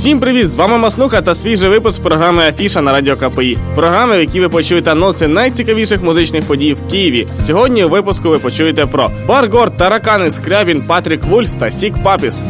Всім привіт! З вами Маснуха та свіжий випуск програми Афіша на радіо КПІ. Програми, в якій ви почуєте анонси найцікавіших музичних подій в Києві. Сьогодні у випуску ви почуєте про Баргор, Таракани, Скрябін, Патрік Вульф та Сік Папіс.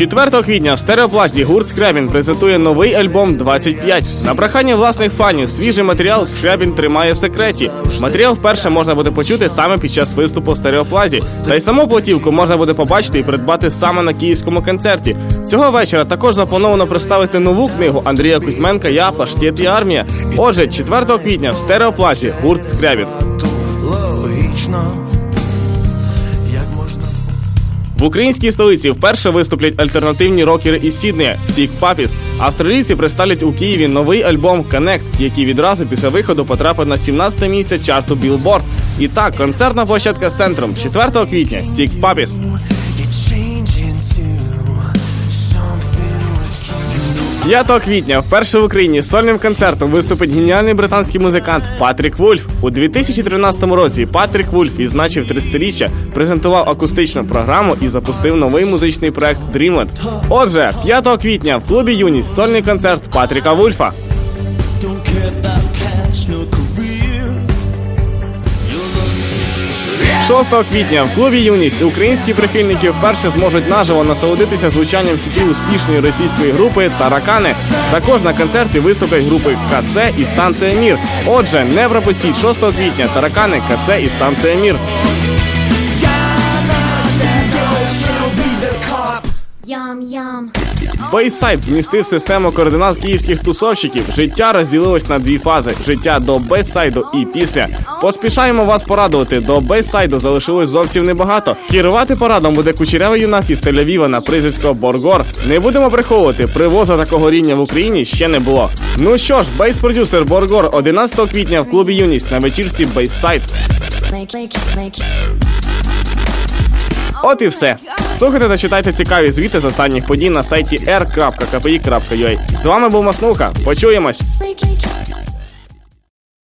4 квітня в стереоплазі гурт Скрябін презентує новий альбом 25. На прохання власних фанів свіжий матеріал Скрябін тримає в секреті. Матеріал вперше можна буде почути саме під час виступу в стереоплазі. Та й саму платівку можна буде побачити і придбати саме на київському концерті. Цього вечора також заплановано представити нову книгу Андрія Кузьменка Я паштет і армія. Отже, 4 квітня в стереоплазі гурт Скрябін. логічно. В українській столиці вперше виступлять альтернативні рокери із Сіднея Сік Папіс. Австралійці представлять у Києві новий альбом Connect, який відразу після виходу потрапить на 17 місце чарту Billboard. І так, концертна площадка з центром 4 квітня Сік Папіс. 5 квітня вперше в Україні з сольним концертом виступить геніальний британський музикант Патрік Вульф. У 2013 році Патрік Вульф відзначив 30-річчя, презентував акустичну програму і запустив новий музичний проект Dreamland. Отже, 5 квітня в клубі Юність сольний концерт Патріка Вульфа. 6 квітня в клубі Юність українські прихильники вперше зможуть наживо насолодитися звучанням хітів успішної російської групи Таракани. Також на концерті виступлять групи КЦ і станція Мір. Отже, не пропустіть 6 квітня Таракани, КЦ і станція Мір. Yum. Бейсайд змістив систему координат київських тусовщиків. Життя розділилось на дві фази: життя до бейсайду і після. Поспішаємо вас порадувати. До бейсайду залишилось зовсім небагато. Керувати парадом буде кучерявий юнак із Тель-Авіва на прізвисько Borgore. Не будемо приховувати, привоза такого рівня в Україні ще не було. Ну що ж, bass-продюсер Borgore 11 квітня в клубі Юність на вечірці make. От і все. Слухайте та читайте цікаві звіти з останніх подій на сайті r.kpi.ua. З вами був Маснуха. Почуємось.